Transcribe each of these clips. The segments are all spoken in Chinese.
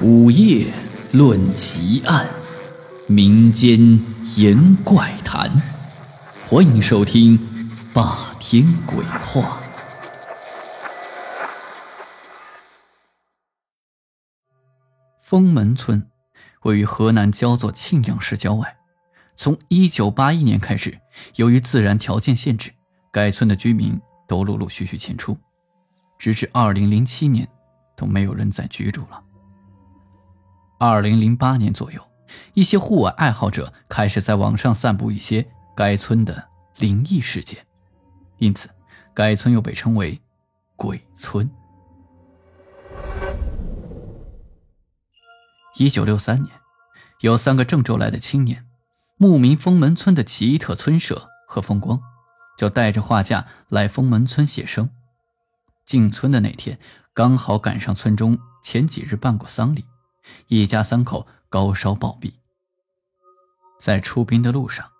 午夜论奇案，民间言怪谈，欢迎收听《霸天鬼话》。封门村位于河南焦作庆阳市郊外。从1981年开始，由于自然条件限制，该村的居民都陆陆续续迁出，直至2007年，都没有人再居住了。二零零八年左右，一些户外爱好者开始在网上散布一些该村的灵异事件，因此该村又被称为“鬼村”。一九六三年，有三个郑州来的青年，慕名封门村的奇特村舍和风光，就带着画架来封门村写生。进村的那天，刚好赶上村中前几日办过丧礼。一家三口高烧暴毙。在出殡的路上，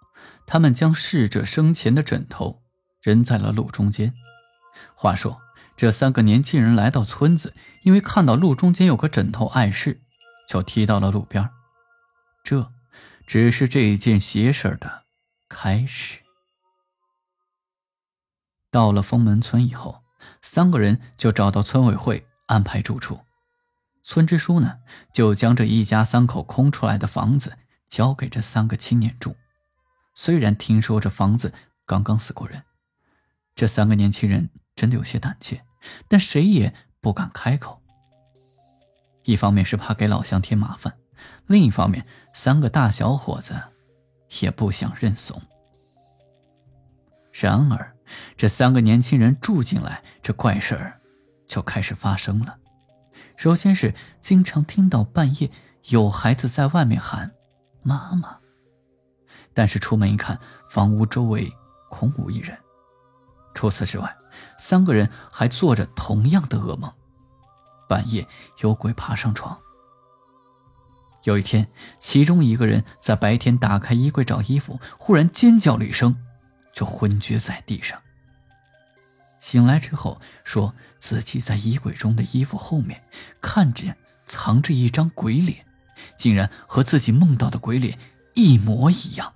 他们将逝者生前的枕头扔在了路中间。话说，这三个年轻人来到村子，因为看到路中间有个枕头碍事，就踢到了路边。这只是这一件邪事的开始。到了封门村以后，三个人就找到村委会安排住处。村支书呢，就将这一家三口空出来的房子交给这三个青年住。虽然听说这房子刚刚死过人，这三个年轻人真的有些胆怯，但谁也不敢开口。一方面是怕给老乡添麻烦，另一方面，三个大小伙子也不想认怂。然而，这三个年轻人住进来，这怪事儿就开始发生了。首先是经常听到半夜有孩子在外面喊“妈妈”，但是出门一看，房屋周围空无一人。除此之外，三个人还做着同样的噩梦：半夜有鬼爬上床。有一天，其中一个人在白天打开衣柜找衣服，忽然尖叫了一声，就昏厥在地上。醒来之后，说自己在衣柜中的衣服后面看见藏着一张鬼脸，竟然和自己梦到的鬼脸一模一样。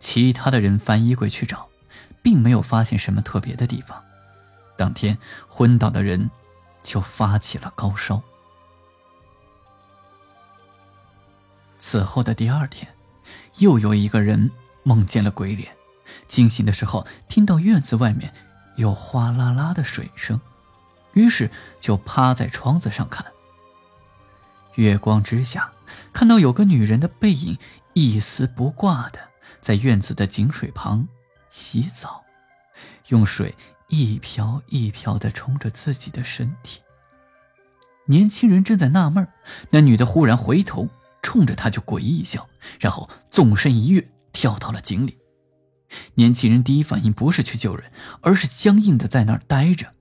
其他的人翻衣柜去找，并没有发现什么特别的地方。当天昏倒的人就发起了高烧。此后的第二天，又有一个人梦见了鬼脸。惊醒的时候，听到院子外面有哗啦啦的水声，于是就趴在窗子上看。月光之下，看到有个女人的背影，一丝不挂的在院子的井水旁洗澡，用水一瓢一瓢的冲着自己的身体。年轻人正在纳闷，那女的忽然回头，冲着他就诡异一笑，然后纵身一跃，跳到了井里。年轻人第一反应不是去救人，而是僵硬的在那儿待着，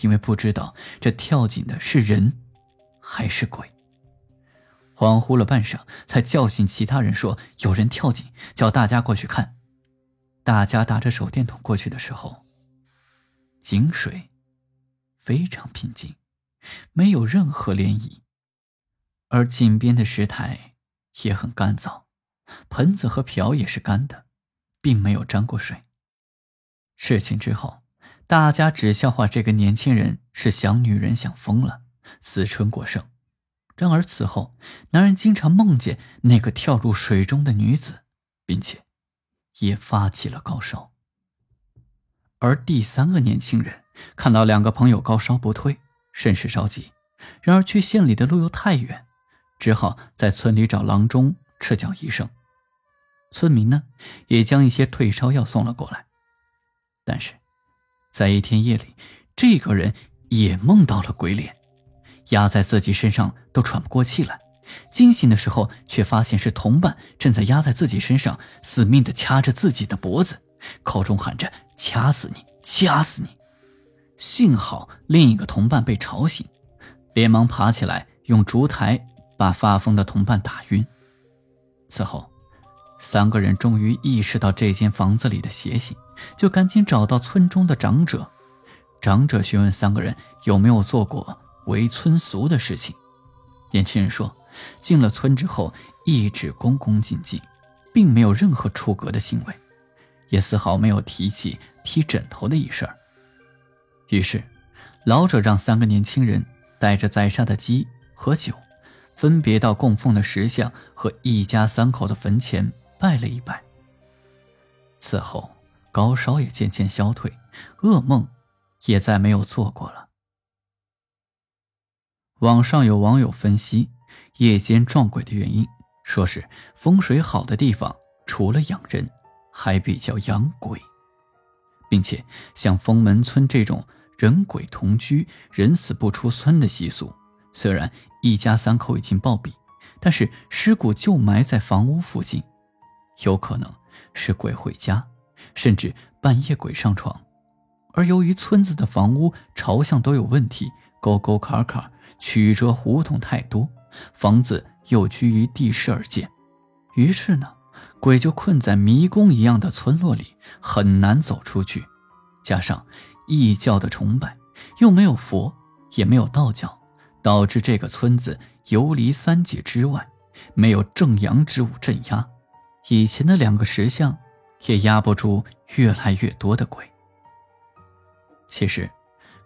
因为不知道这跳井的是人还是鬼。恍惚了半晌，才叫醒其他人，说有人跳井，叫大家过去看。大家打着手电筒过去的时候，井水非常平静，没有任何涟漪，而井边的石台也很干燥，盆子和瓢也是干的。并没有沾过水。事情之后，大家只笑话这个年轻人是想女人想疯了，思春过剩。然而此后，男人经常梦见那个跳入水中的女子，并且也发起了高烧。而第三个年轻人看到两个朋友高烧不退，甚是着急。然而去县里的路又太远，只好在村里找郎中赤脚医生。村民呢，也将一些退烧药送了过来。但是，在一天夜里，这个人也梦到了鬼脸，压在自己身上都喘不过气来。惊醒的时候，却发现是同伴正在压在自己身上，死命的掐着自己的脖子，口中喊着“掐死你，掐死你”。幸好另一个同伴被吵醒，连忙爬起来，用烛台把发疯的同伴打晕。此后。三个人终于意识到这间房子里的邪性，就赶紧找到村中的长者。长者询问三个人有没有做过违村俗的事情。年轻人说，进了村之后一直恭恭敬敬，并没有任何出格的行为，也丝毫没有提起踢枕头的一事儿。于是，老者让三个年轻人带着宰杀的鸡和酒，分别到供奉的石像和一家三口的坟前拜了一拜。此后，高烧也渐渐消退，噩梦也再没有做过了。网上有网友分析夜间撞鬼的原因，说是风水好的地方除了养人，还比较养鬼，并且像封门村这种人鬼同居、人死不出村的习俗，虽然一家三口已经暴毙，但是尸骨就埋在房屋附近，有可能是鬼回家，甚至半夜鬼上床。而由于村子的房屋朝向都有问题，沟沟坎坎。曲折胡同太多，房子又居于地势而建，于是呢，鬼就困在迷宫一样的村落里，很难走出去。加上异教的崇拜，又没有佛，也没有道教，导致这个村子游离三界之外，没有正阳之物镇压，以前的两个石像也压不住越来越多的鬼。其实。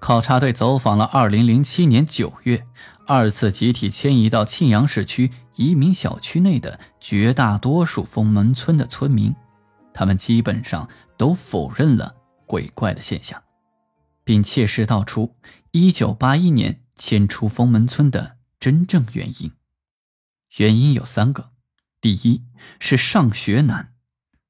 考察队走访了2007年9月二次集体迁移到庆阳市区移民小区内的绝大多数封门村的村民，他们基本上都否认了鬼怪的现象，并切实道出1981年迁出封门村的真正原因。原因有三个：第一是上学难，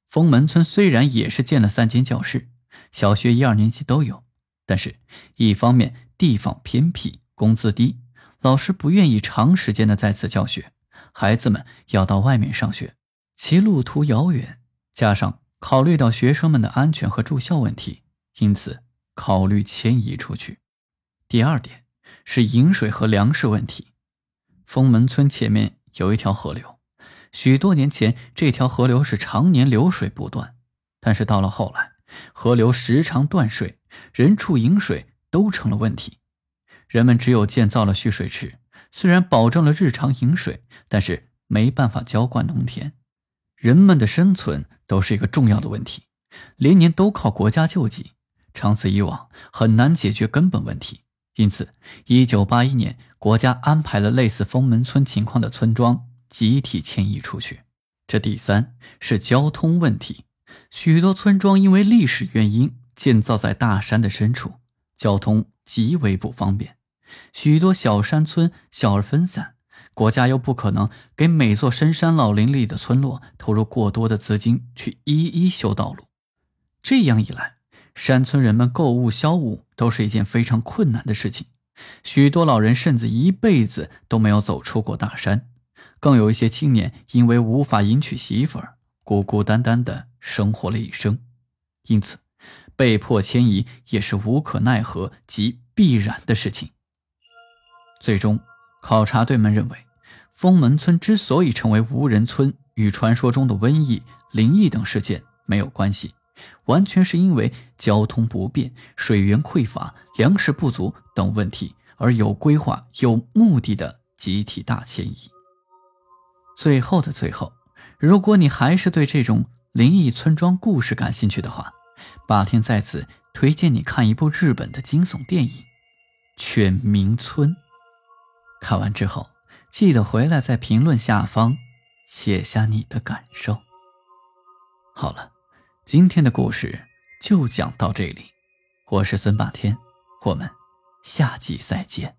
封门村虽然也是建了三间教室，小学一二年级都有。但是，一方面地方偏僻，工资低，老师不愿意长时间的在此教学，孩子们要到外面上学，其路途遥远，加上考虑到学生们的安全和住校问题，因此考虑迁移出去。第二点是饮水和粮食问题。封门村前面有一条河流，许多年前这条河流是常年流水不断，但是到了后来，河流时常断水。人畜饮水都成了问题，人们只有建造了蓄水池，虽然保证了日常饮水，但是没办法浇灌农田，人们的生存都是一个重要的问题，连年都靠国家救济，长此以往很难解决根本问题。因此，一九八一年，国家安排了类似封门村情况的村庄集体迁移出去。这第三是交通问题，许多村庄因为历史原因。建造在大山的深处，交通极为不方便，许多小山村小而分散，国家又不可能给每座深山老林里的村落投入过多的资金去一一修道路。这样一来，山村人们购物消物都是一件非常困难的事情，许多老人甚至一辈子都没有走出过大山，更有一些青年因为无法迎娶媳妇儿，孤孤单单的生活了一生，因此。被迫迁移也是无可奈何及必然的事情。最终，考察队们认为，封门村之所以成为无人村，与传说中的瘟疫、灵异等事件没有关系，完全是因为交通不便、水源匮乏、粮食不足等问题而有规划、有目的的集体大迁移。最后的最后，如果你还是对这种灵异村庄故事感兴趣的话，霸天在此推荐你看一部日本的惊悚电影《犬鸣村》。看完之后，记得回来在评论下方写下你的感受。好了，今天的故事就讲到这里。我是孙霸天，我们下集再见。